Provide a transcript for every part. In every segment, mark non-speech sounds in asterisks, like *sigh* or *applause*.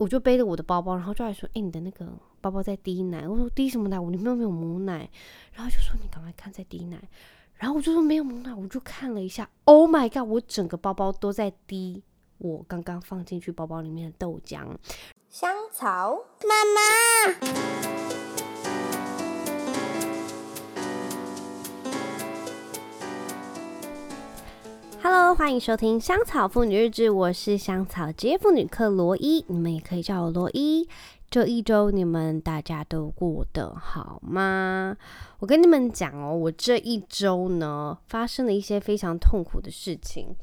我就背着我的包包，然后就来说：“哎、你的那个包包在滴奶。”我说：“滴什么奶？我里面又没有母奶。”然后就说：“你赶快看，在滴奶。”然后我就说：“没有母奶。”我就看了一下，Oh my god！我整个包包都在滴我刚刚放进去包包里面的豆浆。香草妈妈。Hello，欢迎收听香草妇女日志，我是香草职业妇女克罗伊，你们也可以叫我罗伊。这一周你们大家都过得好吗？我跟你们讲哦，我这一周呢发生了一些非常痛苦的事情，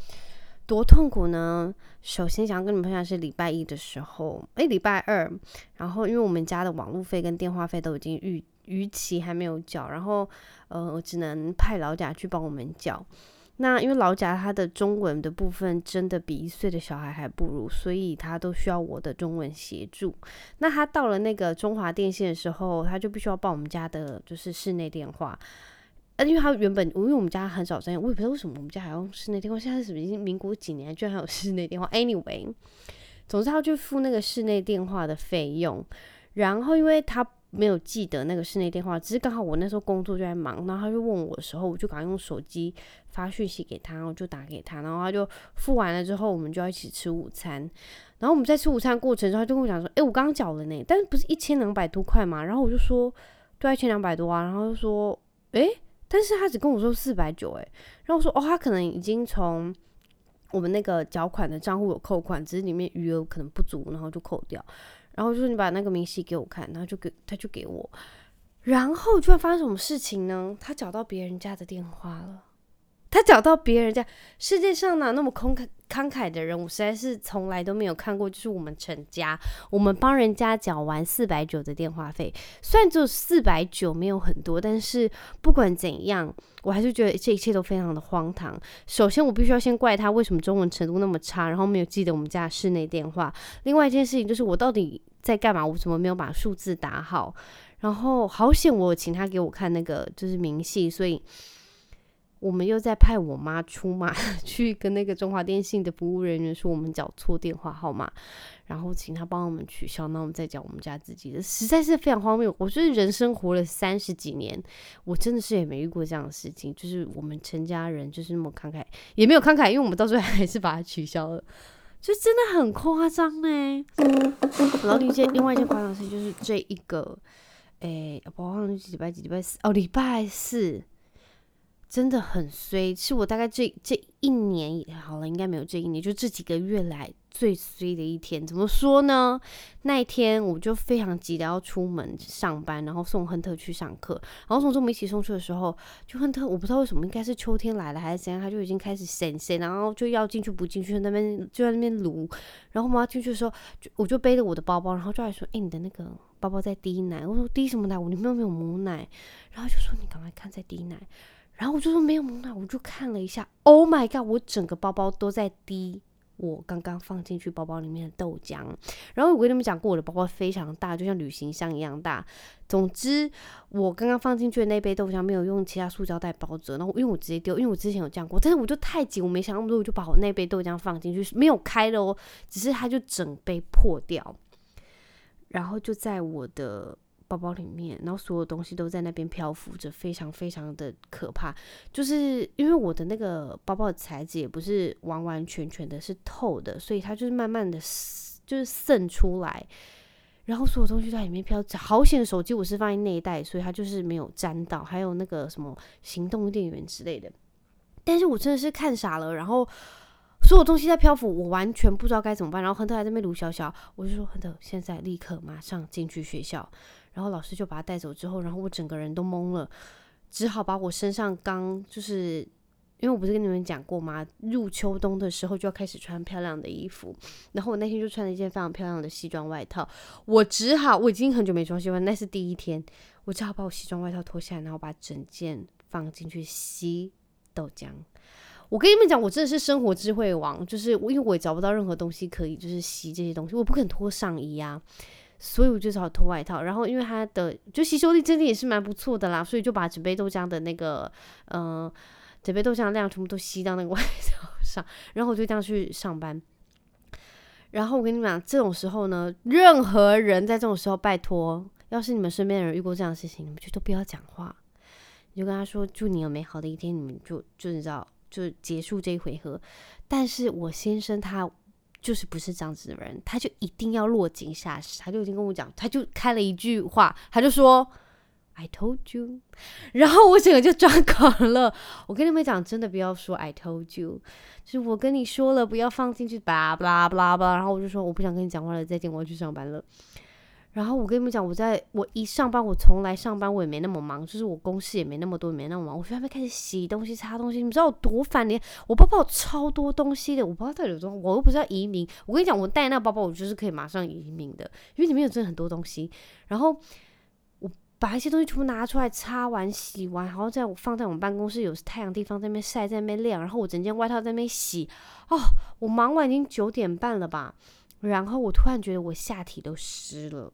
多痛苦呢？首先想要跟你们分享是礼拜一的时候，诶，礼拜二，然后因为我们家的网路费跟电话费都已经逾逾期还没有缴，然后呃，我只能派老贾去帮我们缴。那因为老贾他的中文的部分真的比一岁的小孩还不如，所以他都需要我的中文协助。那他到了那个中华电信的时候，他就必须要报我们家的就是室内电话。呃，因为他原本因为我们家很少这样，我也不知道为什么我们家还要用室内电话。现在是已经民国几年，居然还有室内电话。Anyway，总之他要去付那个室内电话的费用，然后因为他。没有记得那个室内电话，只是刚好我那时候工作就在忙，然后他就问我的时候，我就赶快用手机发讯息给他，然后就打给他，然后他就付完了之后，我们就要一起吃午餐。然后我们在吃午餐过程中，他就跟我讲说：“诶，我刚缴了呢，但是不是一千两百多块嘛？”然后我就说：“对，一千两百多啊。”然后就说：“诶，但是他只跟我说四百九，诶。”然后我说：“哦，他可能已经从我们那个缴款的账户有扣款，只是里面余额可能不足，然后就扣掉。”然后就是你把那个明细给我看，然后就给他就给我，然后居然发生什么事情呢？他找到别人家的电话了。他找到别人家，世界上哪那么慷慨慷慨的人？我实在是从来都没有看过。就是我们陈家，我们帮人家缴完四百九的电话费，虽然只有四百九，没有很多，但是不管怎样，我还是觉得这一切都非常的荒唐。首先，我必须要先怪他为什么中文程度那么差，然后没有记得我们家室内电话。另外一件事情就是，我到底在干嘛？我怎么没有把数字打好？然后好险，我请他给我看那个就是明细，所以。我们又在派我妈出马 *laughs* 去跟那个中华电信的服务人员说我们缴错电话号码，然后请他帮我们取消，那我们再缴我们家自己的，实在是非常荒谬。我觉得人生活了三十几年，我真的是也没遇过这样的事情，就是我们陈家人就是那么慷慨，也没有慷慨，因为我们到最后还是把它取消了，就真的很夸张呢。然后另一件另外一件夸张事情就是这一个，诶，我忘了几礼拜几礼拜四哦，礼拜四。真的很衰，是我大概这这一年好了，应该没有这一年，就这几个月来最衰的一天。怎么说呢？那一天我就非常急的要出门上班，然后送亨特去上课。然后从这么一起送去的时候，就亨特我不知道为什么，应该是秋天来了还是怎样，他就已经开始神神，然后就要进去不进去，那边就在那边撸。然后我妈进去的时候，就我就背着我的包包，然后就来说：“哎，你的那个包包在滴奶。”我说：“滴什么奶？我里面又没有母奶。”然后就说：“你赶快看，在滴奶。”然后我就说没有蒙奶，我就看了一下，Oh my god！我整个包包都在滴我刚刚放进去包包里面的豆浆。然后我跟你们讲过，我的包包非常大，就像旅行箱一样大。总之，我刚刚放进去的那杯豆浆没有用其他塑胶袋包着，然后因为我直接丢，因为我之前有这样过，但是我就太紧，我没想那么多，我就把我那杯豆浆放进去，没有开的哦，只是它就整杯破掉，然后就在我的。包包里面，然后所有东西都在那边漂浮着，非常非常的可怕。就是因为我的那个包包的材质也不是完完全全的是透的，所以它就是慢慢的就是渗出来，然后所有东西在里面飘着。好险，手机我是放在内袋，所以它就是没有沾到。还有那个什么行动电源之类的，但是我真的是看傻了，然后。所有东西在漂浮，我完全不知道该怎么办。然后亨特还在那边卢小小，我就说亨特，现在立刻马上进去学校。然后老师就把他带走之后，然后我整个人都懵了，只好把我身上刚就是，因为我不是跟你们讲过吗？入秋冬的时候就要开始穿漂亮的衣服。然后我那天就穿了一件非常漂亮的西装外套，我只好我已经很久没穿西装，那是第一天，我只好把我西装外套脱下来，然后把整件放进去吸豆浆。我跟你们讲，我真的是生活智慧王，就是我，因为我也找不到任何东西可以就是吸这些东西，我不肯脱上衣啊，所以我就只好脱外套。然后因为它的就吸收力真的也是蛮不错的啦，所以就把整杯豆浆的那个嗯整杯豆浆的量全部都吸到那个 *laughs* 外套上，然后我就这样去上班。然后我跟你们讲，这种时候呢，任何人在这种时候，拜托，要是你们身边的人遇过这样的事情，你们就都不要讲话，你就跟他说祝你有美好的一天，你们就就你知道，就结束这一回合。但是我先生他就是不是这样子的人，他就一定要落井下石，他就已经跟我讲，他就开了一句话，他就说。I told you，*laughs* 然后我整个就抓狂了。我跟你们讲，真的不要说 I told you，就是我跟你说了，不要放进去，巴拉巴拉巴拉巴拉。然后我就说我不想跟你讲话了，再见，我要去上班了。然后我跟你们讲，我在我一上班，我从来上班我也没那么忙，就是我公司也没那么多，也没那么忙。我现在开始洗东西、擦东西，你们知道我多烦？连我包包超多东西的，我不知道到底有多，我又不是要移民。我跟你讲，我带那个包包，我就是可以马上移民的，因为里面有真的很多东西。然后我。把一些东西全部拿出来，擦完、洗完，然后在我放在我们办公室有太阳地方，在那边晒，在那边晾。然后我整件外套在那边洗。哦，我忙完已经九点半了吧？然后我突然觉得我下体都湿了。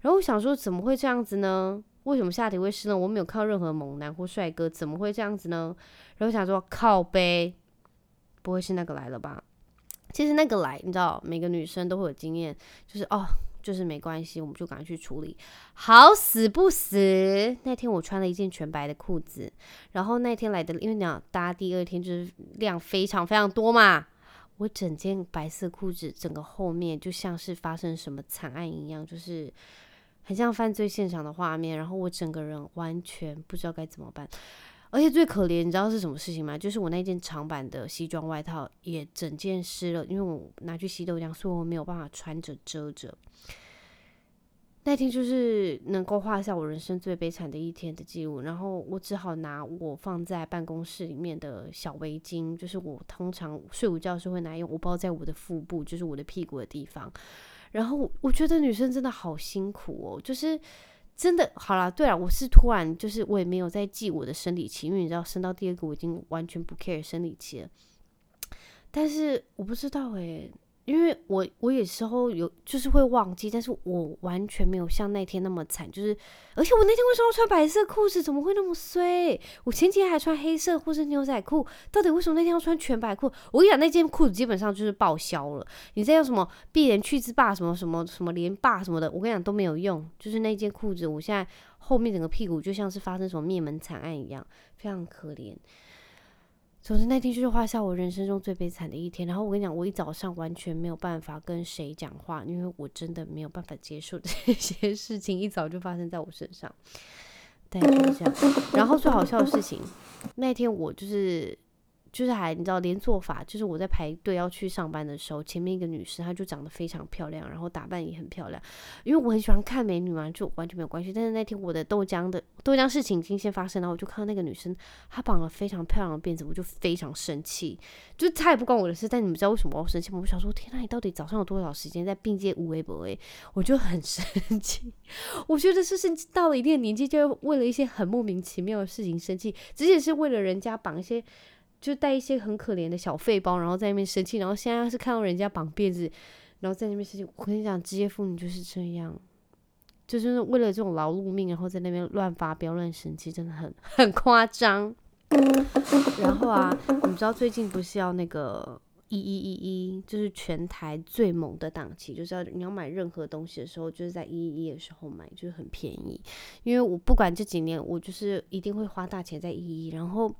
然后我想说，怎么会这样子呢？为什么下体会湿呢？我没有看到任何猛男或帅哥，怎么会这样子呢？然后想说，靠背，不会是那个来了吧？其实那个来，你知道，每个女生都会有经验，就是哦。就是没关系，我们就赶快去处理。好死不死，那天我穿了一件全白的裤子，然后那天来的，因为那大家第二天就是量非常非常多嘛，我整件白色裤子整个后面就像是发生什么惨案一样，就是很像犯罪现场的画面，然后我整个人完全不知道该怎么办。而且最可怜，你知道是什么事情吗？就是我那件长版的西装外套也整件湿了，因为我拿去洗豆浆，所以我没有办法穿着遮着。那天就是能够画下我人生最悲惨的一天的记录，然后我只好拿我放在办公室里面的小围巾，就是我通常睡午觉时会拿用，我包在我的腹部，就是我的屁股的地方。然后我觉得女生真的好辛苦哦，就是。真的好啦，对了，我是突然就是我也没有在记我的生理期，因为你知道生到第二个我已经完全不 care 生理期了。但是我不知道诶、因为我我有时候有就是会忘记，但是我完全没有像那天那么惨，就是而且我那天为什么要穿白色裤子？怎么会那么衰？我前几天还穿黑色或是牛仔裤，到底为什么那天要穿全白裤？我跟你讲，那件裤子基本上就是报销了。你再用什么碧莲去渍霸什么什么什么连霸什么的，我跟你讲都没有用。就是那件裤子，我现在后面整个屁股就像是发生什么灭门惨案一样，非常可怜。总之那天就是画下我人生中最悲惨的一天。然后我跟你讲，我一早上完全没有办法跟谁讲话，因为我真的没有办法接受这些 *laughs* 事情一早就发生在我身上。对，就是这样。然后最好笑的事情，那天我就是。就是还你知道连做法，就是我在排队要去上班的时候，前面一个女生，她就长得非常漂亮，然后打扮也很漂亮。因为我很喜欢看美女嘛，就完全没有关系。但是那天我的豆浆的豆浆事情已经先发生，然后我就看到那个女生，她绑了非常漂亮的辫子，我就非常生气。就是她也不关我的事，但你们知道为什么我生气吗？我想说，天哪，你到底早上有多少时间在并肩无微博？诶，我就很生气。我觉得是是到了一定的年纪，就为了一些很莫名其妙的事情生气，直接是为了人家绑一些。就带一些很可怜的小废包，然后在那边生气，然后现在是看到人家绑辫子，然后在那边生气。我跟你讲，职业妇女就是这样，就是为了这种劳碌命，然后在那边乱发飙、乱生气，真的很很夸张。然后啊，你知道最近不是要那个一一一一，就是全台最猛的档期，就是要你要买任何东西的时候，就是在一一一的时候买，就是很便宜。因为我不管这几年，我就是一定会花大钱在一一，然后。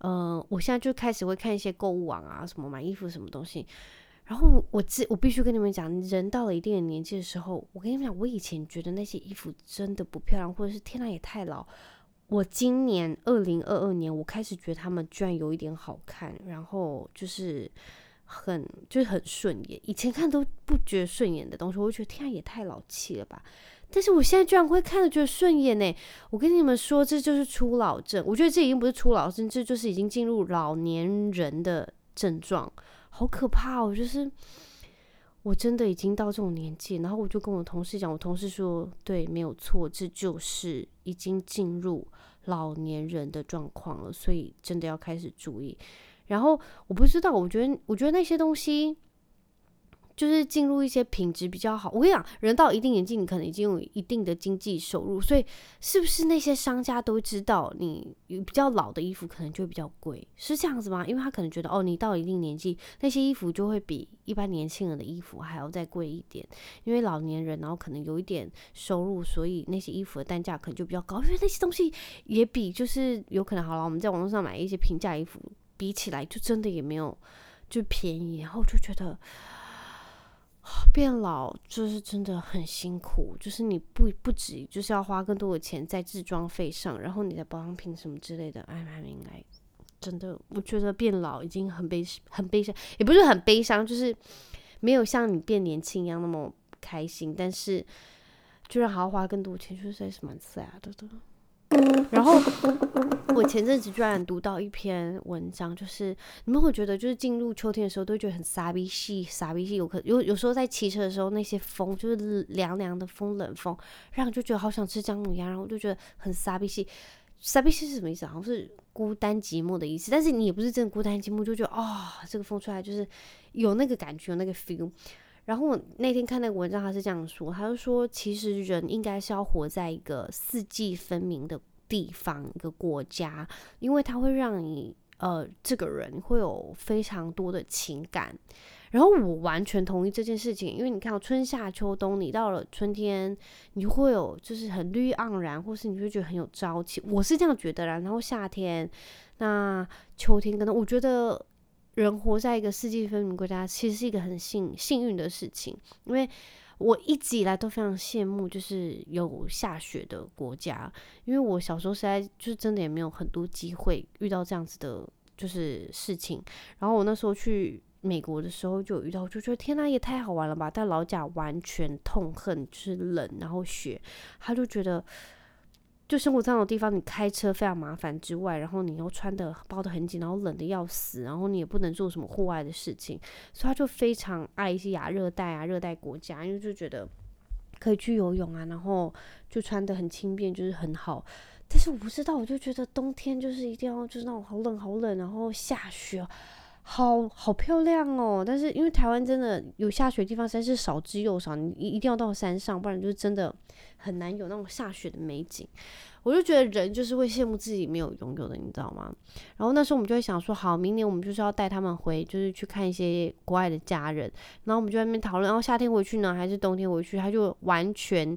呃，我现在就开始会看一些购物网啊，什么买衣服什么东西。然后我自我必须跟你们讲，人到了一定的年纪的时候，我跟你们讲，我以前觉得那些衣服真的不漂亮，或者是天呐也太老。我今年二零二二年，我开始觉得他们居然有一点好看，然后就是很就是很顺眼。以前看都不觉得顺眼的东西，我就觉得天哪也太老气了吧。但是我现在居然会看着觉得顺眼呢！我跟你们说，这就是初老症。我觉得这已经不是初老症，这就是已经进入老年人的症状，好可怕哦！就是我真的已经到这种年纪，然后我就跟我同事讲，我同事说，对，没有错，这就是已经进入老年人的状况了，所以真的要开始注意。然后我不知道，我觉得，我觉得那些东西。就是进入一些品质比较好。我跟你讲，人到一定年纪，你可能已经有一定的经济收入，所以是不是那些商家都知道你比较老的衣服可能就会比较贵，是这样子吗？因为他可能觉得哦，你到一定年纪，那些衣服就会比一般年轻人的衣服还要再贵一点。因为老年人，然后可能有一点收入，所以那些衣服的单价可能就比较高。因为那些东西也比就是有可能好了，我们在网络上买一些平价衣服比起来，就真的也没有就便宜。然后就觉得。变老就是真的很辛苦，就是你不不止就是要花更多的钱在置装费上，然后你的保养品什么之类的，哎妈应该真的，我觉得变老已经很悲很悲伤，也不是很悲伤，就是没有像你变年轻一样那么开心，但是居然还要花更多钱，就是还是蛮 sad 的。然后我前阵子居然读到一篇文章，就是你们会觉得，就是进入秋天的时候，都会觉得很傻逼气，傻逼气。有可有有时候在骑车的时候，那些风就是凉凉的风，冷风，让就觉得好想吃姜母鸭，然后就觉得很傻逼气。傻逼气是什么意思？好像是孤单寂寞的意思。但是你也不是真的孤单寂寞，就觉得啊、哦，这个风出来就是有那个感觉，有那个 feel。然后我那天看那个文章，他是这样说，他就说，其实人应该是要活在一个四季分明的地方，一个国家，因为它会让你呃这个人会有非常多的情感。然后我完全同意这件事情，因为你看到春夏秋冬，你到了春天，你会有就是很绿盎然，或是你会觉得很有朝气，我是这样觉得啦。然后夏天，那秋天，可能我觉得。人活在一个四季分明国家，其实是一个很幸幸运的事情。因为我一直以来都非常羡慕，就是有下雪的国家。因为我小时候实在就是真的也没有很多机会遇到这样子的，就是事情。然后我那时候去美国的时候就有遇到，就觉得天哪，也太好玩了吧！但老贾完全痛恨就是冷，然后雪，他就觉得。就生活这样的地方，你开车非常麻烦之外，然后你又穿的包的很紧，然后冷的要死，然后你也不能做什么户外的事情，所以他就非常爱一些亚热带啊、热带国家，因为就觉得可以去游泳啊，然后就穿的很轻便，就是很好。但是我不知道，我就觉得冬天就是一定要就是那种好冷好冷，然后下雪。好好漂亮哦！但是因为台湾真的有下雪的地方实在是少之又少，你一定要到山上，不然就真的很难有那种下雪的美景。我就觉得人就是会羡慕自己没有拥有的，你知道吗？然后那时候我们就会想说，好，明年我们就是要带他们回，就是去看一些国外的家人。然后我们就在那边讨论，然后夏天回去呢，还是冬天回去？他就完全。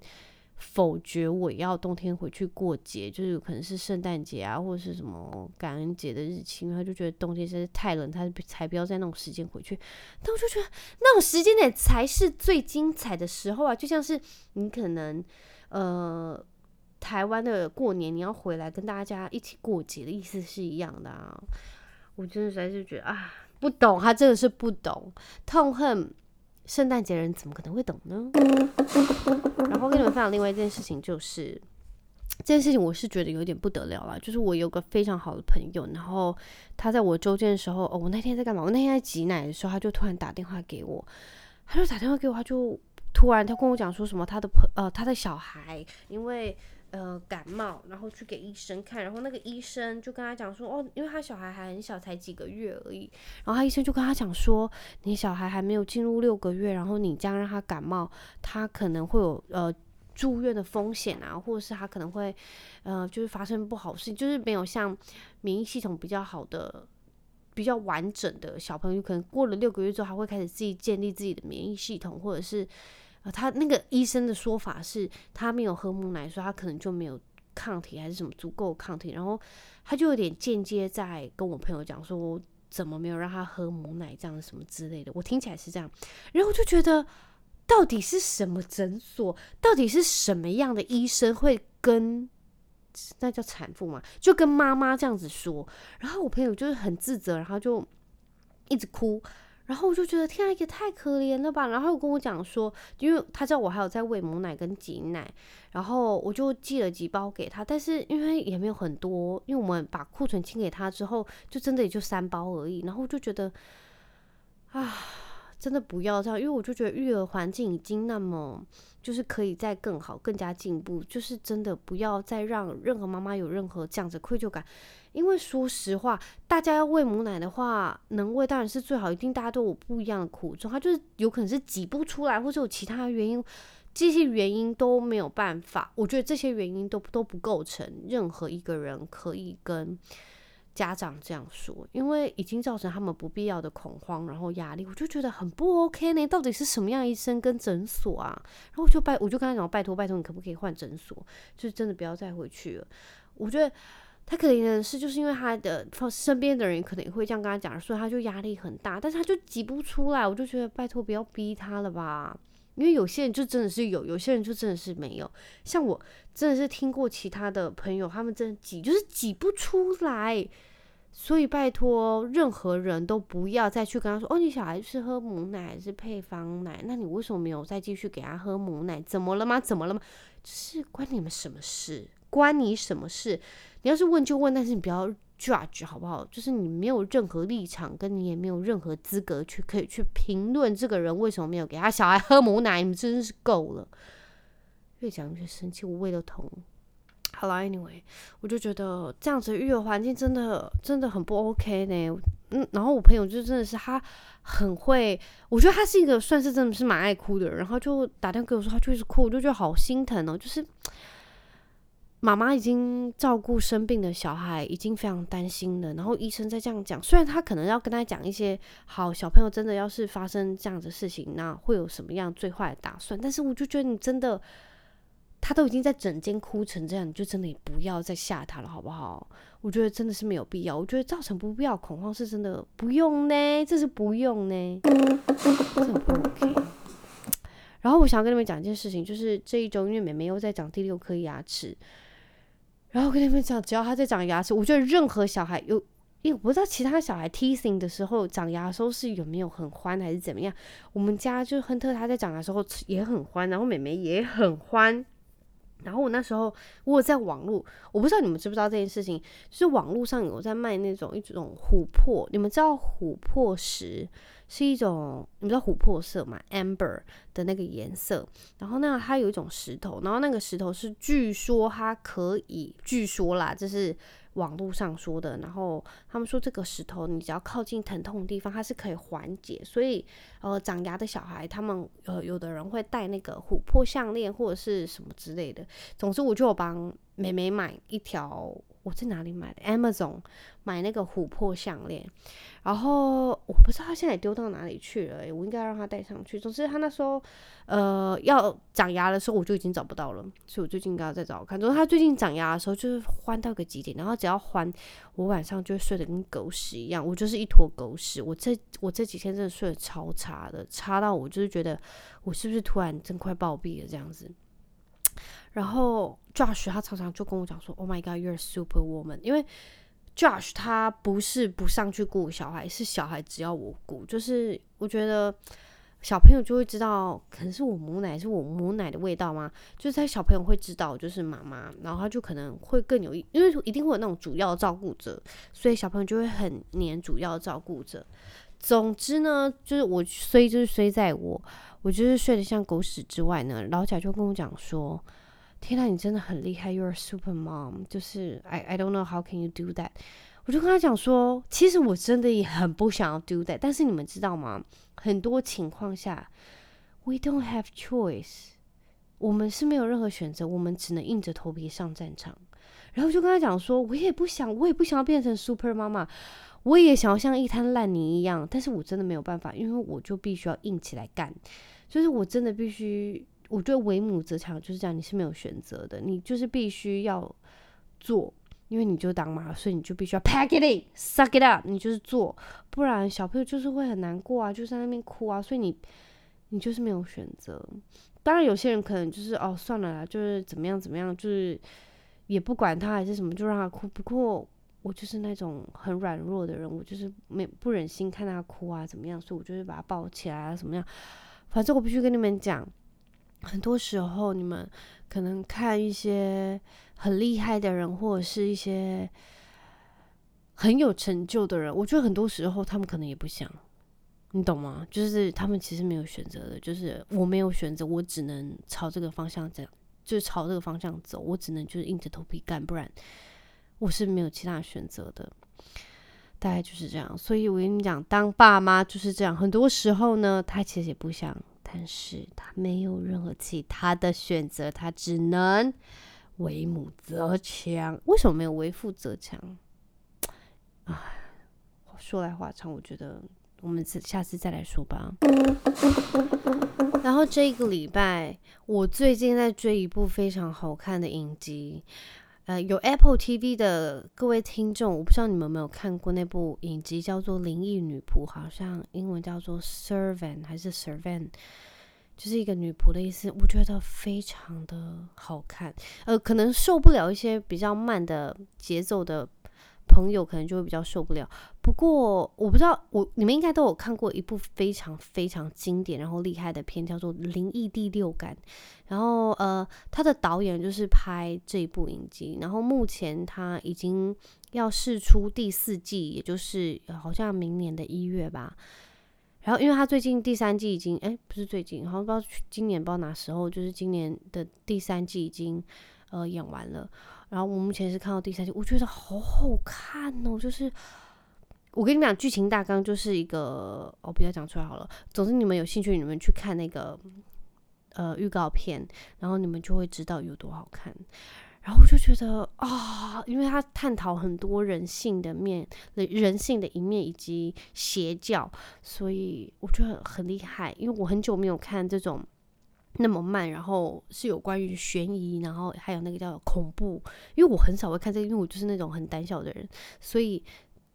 否决我要冬天回去过节，就是可能是圣诞节啊，或者是什么感恩节的日期，因为他就觉得冬天实在是太冷，他才不要在那种时间回去。但我就觉得那种时间点才是最精彩的时候啊！就像是你可能呃台湾的过年，你要回来跟大家一起过节的意思是一样的啊！我真的实在是觉得啊，不懂，他真的是不懂，痛恨。圣诞节人怎么可能会懂呢？然后跟你们分享另外一件事情，就是这件事情我是觉得有点不得了了。就是我有个非常好的朋友，然后他在我周间的时候，哦，我那天在干嘛？我那天在挤奶的时候，他就突然打电话给我，他就打电话给我，他就突然他跟我讲说什么，他的朋呃他的小孩因为。呃，感冒，然后去给医生看，然后那个医生就跟他讲说，哦，因为他小孩还很小，才几个月而已，然后他医生就跟他讲说，你小孩还没有进入六个月，然后你这样让他感冒，他可能会有呃住院的风险啊，或者是他可能会呃就是发生不好事，就是没有像免疫系统比较好的、比较完整的小朋友，可能过了六个月之后，他会开始自己建立自己的免疫系统，或者是。呃，他那个医生的说法是，他没有喝母奶，所以他可能就没有抗体，还是什么足够抗体。然后他就有点间接在跟我朋友讲说，怎么没有让他喝母奶这样什么之类的。我听起来是这样，然后我就觉得，到底是什么诊所，到底是什么样的医生会跟那叫产妇嘛，就跟妈妈这样子说。然后我朋友就是很自责，然后就一直哭。然后我就觉得天啊，也太可怜了吧！然后又跟我讲说，因为他知道我还有在喂母奶跟挤奶，然后我就寄了几包给他，但是因为也没有很多，因为我们把库存清给他之后，就真的也就三包而已。然后我就觉得啊，真的不要这样，因为我就觉得育儿环境已经那么，就是可以再更好、更加进步，就是真的不要再让任何妈妈有任何这样子愧疚感。因为说实话，大家要喂母奶的话，能喂当然是最好，一定大家都有不一样的苦衷，他就是有可能是挤不出来，或者有其他原因，这些原因都没有办法。我觉得这些原因都都不构成任何一个人可以跟。家长这样说，因为已经造成他们不必要的恐慌，然后压力，我就觉得很不 OK 呢。到底是什么样医生跟诊所啊？然后我就拜，我就跟他讲，拜托拜托，你可不可以换诊所？就是真的不要再回去了。我觉得他可怜的是，就是因为他的身边的人可能也会这样跟他讲，所以他就压力很大，但是他就挤不出来。我就觉得拜托不要逼他了吧，因为有些人就真的是有，有些人就真的是没有。像我真的是听过其他的朋友，他们真的挤就是挤不出来。所以拜托，任何人都不要再去跟他说：“哦，你小孩是喝母奶还是配方奶？那你为什么没有再继续给他喝母奶？怎么了吗？怎么了吗？就是关你们什么事？关你什么事？你要是问就问，但是你不要 judge 好不好？就是你没有任何立场，跟你也没有任何资格去可以去评论这个人为什么没有给他小孩喝母奶。你们真是够了，越讲越生气，我胃都疼。”好了，Anyway，我就觉得这样子育儿环境真的真的很不 OK 呢。嗯，然后我朋友就真的是他很会，我觉得他是一个算是真的是蛮爱哭的人。然后就打电话给我说，他就一直哭，我就觉得好心疼哦。就是妈妈已经照顾生病的小孩，已经非常担心了。然后医生在这样讲，虽然他可能要跟他讲一些好小朋友真的要是发生这样的事情，那会有什么样最坏的打算？但是我就觉得你真的。他都已经在诊间哭成这样，你就真的也不要再吓他了，好不好？我觉得真的是没有必要。我觉得造成不必要恐慌是真的不用呢，这是不用呢，真的不 OK。然后我想要跟你们讲一件事情，就是这一周因为妹妹又在长第六颗牙齿，然后跟你们讲，只要他在长牙齿，我觉得任何小孩有，因为我不知道其他小孩 teething 的时候长牙的时候是有没有很欢还是怎么样。我们家就亨特他在长牙的时候也很欢，然后妹妹也很欢。然后我那时候我在网络，我不知道你们知不知道这件事情，就是网络上有在卖那种一种琥珀，你们知道琥珀石是一种，你们知道琥珀色嘛？Amber 的那个颜色。然后那它有一种石头，然后那个石头是据说它可以，据说啦，就是。网络上说的，然后他们说这个石头，你只要靠近疼痛的地方，它是可以缓解。所以，呃，长牙的小孩，他们呃有的人会戴那个琥珀项链或者是什么之类的。总之，我就有帮妹妹买一条。我在哪里买的？Amazon 买那个琥珀项链，然后我不知道他现在丢到哪里去了，我应该让他带上去。总之他那时候呃要长牙的时候，我就已经找不到了，所以我最近应该要再找看。总之他最近长牙的时候就是欢到个极点，然后只要欢，我晚上就会睡得跟狗屎一样，我就是一坨狗屎。我这我这几天真的睡得超差的，差到我就是觉得我是不是突然真快暴毙了这样子。然后 Josh 他常常就跟我讲说：“Oh my God, you're super woman。”因为 Josh 他不是不上去顾小孩，是小孩只要我顾。就是我觉得小朋友就会知道，可能是我母奶是我母奶的味道吗？就是他小朋友会知道，就是妈妈，然后他就可能会更有，因为一定会有那种主要照顾者，所以小朋友就会很黏主要照顾者。总之呢，就是我虽就是虽在我，我就是睡得像狗屎之外呢，老贾就跟我讲说。天呐，你真的很厉害，You're super mom。就是 I I don't know how can you do that。我就跟他讲说，其实我真的也很不想要 do that，但是你们知道吗？很多情况下，we don't have choice，我们是没有任何选择，我们只能硬着头皮上战场。然后就跟他讲说，我也不想，我也不想要变成 super 妈妈，我也想要像一滩烂泥一样，但是我真的没有办法，因为我就必须要硬起来干，就是我真的必须。我觉得为母则强就是这样，你是没有选择的，你就是必须要做，因为你就当妈，所以你就必须要 pack it in，suck it up，你就是做，不然小朋友就是会很难过啊，就在那边哭啊，所以你你就是没有选择。当然有些人可能就是哦算了啦，就是怎么样怎么样，就是也不管他还是什么，就让他哭。不过我就是那种很软弱的人，我就是没不忍心看他哭啊，怎么样，所以我就是把他抱起来啊，怎么样，反正我必须跟你们讲。很多时候，你们可能看一些很厉害的人，或者是一些很有成就的人，我觉得很多时候他们可能也不想，你懂吗？就是他们其实没有选择的，就是我没有选择，我只能朝这个方向走，就朝这个方向走，我只能就是硬着头皮干，不然我是没有其他选择的。大概就是这样，所以我跟你讲，当爸妈就是这样，很多时候呢，他其实也不想，但是他没有任何其他的选择，他只能为母则强。为什么没有为父则强？哎，说来话长，我觉得。我们下次再来说吧。然后这个礼拜，我最近在追一部非常好看的影集。呃，有 Apple TV 的各位听众，我不知道你们有没有看过那部影集，叫做《灵异女仆》，好像英文叫做 Servant 还是 Servant，就是一个女仆的意思。我觉得非常的好看。呃，可能受不了一些比较慢的节奏的。朋友可能就会比较受不了。不过我不知道，我你们应该都有看过一部非常非常经典然后厉害的片，叫做《灵异第六感》。然后呃，他的导演就是拍这一部影集。然后目前他已经要试出第四季，也就是好像明年的一月吧。然后因为他最近第三季已经哎，不是最近，好像不知道今年不知道哪时候，就是今年的第三季已经呃演完了。然后我目前是看到第三季，我觉得好好看哦。就是我跟你们讲，剧情大纲就是一个，我、哦、不要讲出来好了。总之你们有兴趣，你们去看那个呃预告片，然后你们就会知道有多好看。然后我就觉得啊、因为他探讨很多人性的面、人性的一面以及邪教，所以我觉得很厉害。因为我很久没有看这种。那么慢，然后是有关于悬疑，然后还有那个叫恐怖。因为我很少会看这个，因为我就是那种很胆小的人，所以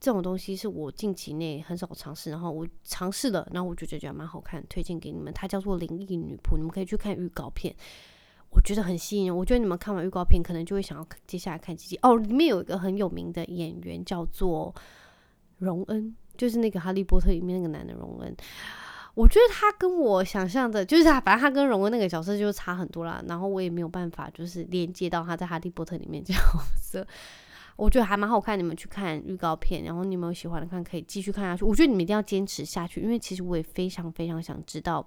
这种东西是我近期内很少尝试。然后我尝试了，然后我就觉得蛮好看，推荐给你们。它叫做《灵异女仆》，你们可以去看预告片，我觉得很吸引人。我觉得你们看完预告片，可能就会想要接下来看几集。哦，里面有一个很有名的演员叫做荣恩，就是那个《哈利波特》里面那个男的荣恩。我觉得他跟我想象的，就是他，反正他跟荣恩那个角色就差很多啦。然后我也没有办法，就是连接到他在《哈利波特》里面角色。我觉得还蛮好看，你们去看预告片，然后你们有喜欢的看，可以继续看下去。我觉得你们一定要坚持下去，因为其实我也非常非常想知道，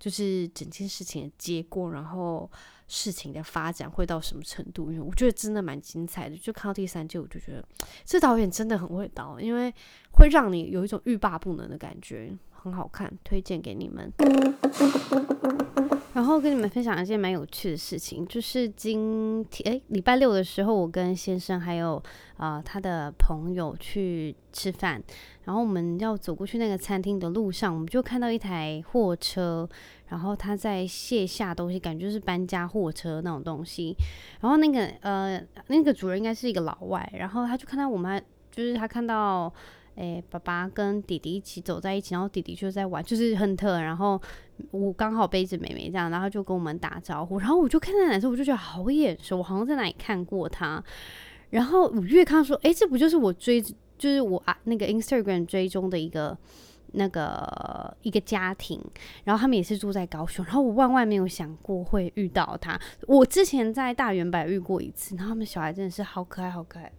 就是整件事情的结果，然后事情的发展会到什么程度。因为我觉得真的蛮精彩的。就看到第三季，我就觉得 *tsk* 这导演真的很会导，因为会让你有一种欲罢不能的感觉。很好看，推荐给你们。*laughs* 然后跟你们分享一件蛮有趣的事情，就是今天诶礼拜六的时候，我跟先生还有啊、呃、他的朋友去吃饭，然后我们要走过去那个餐厅的路上，我们就看到一台货车，然后他在卸下东西，感觉就是搬家货车那种东西。然后那个呃那个主人应该是一个老外，然后他就看到我们，就是他看到。诶，爸爸跟弟弟一起走在一起，然后弟弟就在玩，就是亨特。然后我刚好背着妹妹这样，然后就跟我们打招呼。然后我就看那男生，我就觉得好眼熟，我好像在哪里看过他。然后我越看说，诶，这不就是我追，就是我啊那个 Instagram 追踪的一个那个一个家庭。然后他们也是住在高雄。然后我万万没有想过会遇到他。我之前在大远百遇过一次，然后他们小孩真的是好可爱，好可爱。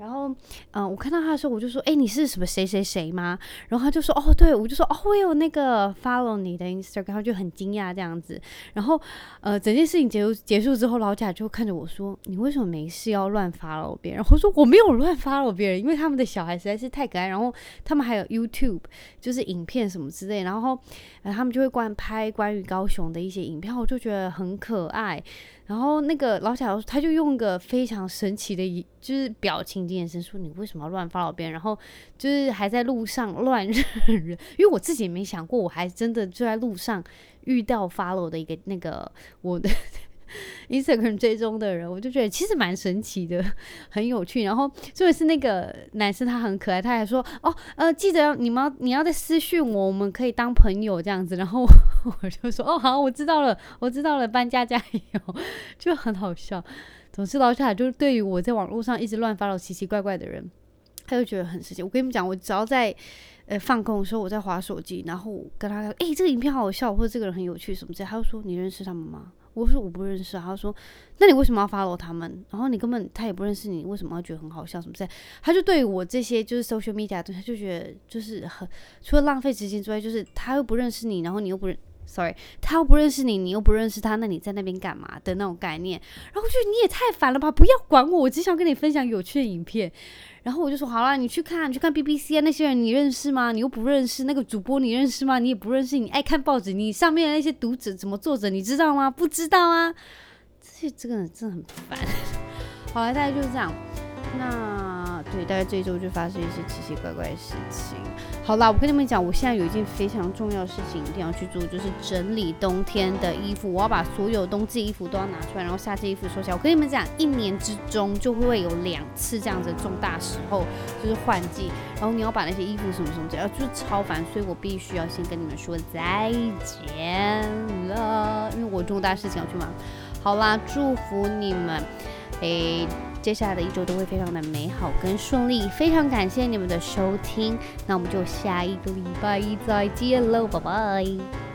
然后，嗯、我看到他的时候，我就说：“哎，你是什么谁谁谁吗？”然后他就说：“哦，对。”我就说：“哦，我有那个 follow 你的 Instagram。”然后就很惊讶这样子。然后，呃，整件事情结束结束之后，老贾就看着我说：“你为什么没事要乱 follow 别人？”我说：“我没有乱 follow 别人，因为他们的小孩实在是太可爱。然后他们还有 YouTube，就是影片什么之类。然后，呃，他们就会关拍关于高雄的一些影片，我就觉得很可爱。”然后那个老小他就用个非常神奇的，就是表情的眼神说：“你为什么要乱发老边？”然后就是还在路上乱认人，因为我自己也没想过，我还真的就在路上遇到发老的一个那个我的。Instagram 追踪的人，我就觉得其实蛮神奇的，很有趣。然后，特别是那个男生，他很可爱，他还说：“哦，呃，记得你们你要再私讯我，我们可以当朋友这样子。”然后 *laughs* 我就说：“哦，好，我知道了，我知道了，搬家加油。*laughs* ”就很好笑。总之，老夏就是对于我在网络上一直乱发了奇奇怪怪的人，他就觉得很神奇。我跟你们讲，我只要在。呃放空的时候，我在滑手机，然后跟他说：“哎、这个影片好好笑，或者这个人很有趣什么之类。”他就说：“你认识他们吗？”我说：“我不认识啊。”他说：“那你为什么要 follow 他们？然后你根本他也不认识你，为什么要觉得很好笑什么之类？”他就对我这些就是 social media，他就觉得就是很除了浪费时间之外，就是他又不认识你，然后你又不认。Sorry，他又不认识你，你又不认识他，那你在那边干嘛的那种概念？然后就你也太烦了吧！不要管我，我只想跟你分享有趣的影片。然后我就说好了，你去看，你去看 BBC 啊，那些人你认识吗？你又不认识那个主播，你认识吗？你也不认识。你爱看报纸，你上面那些读者怎么作者，你知道吗？不知道啊。这些这个人真的很烦。*laughs* 好了，大概就是这样。那。对，大概这一周就发生一些奇奇怪怪的事情。好啦，我跟你们讲，我现在有一件非常重要的事情一定要去做，就是整理冬天的衣服。我要把所有冬季衣服都要拿出来，然后夏季衣服收起来。我跟你们讲，一年之中就会有两次这样子重大时候，就是换季。然后你要把那些衣服什么什么这样，就是超烦，所以我必须要先跟你们说再见了，因为我重大事情要去忙。好啦，祝福你们，诶。接下来的一周都会非常的美好跟顺利，非常感谢你们的收听，那我们就下一个礼拜一再见喽，拜拜。